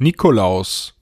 Nikolaus.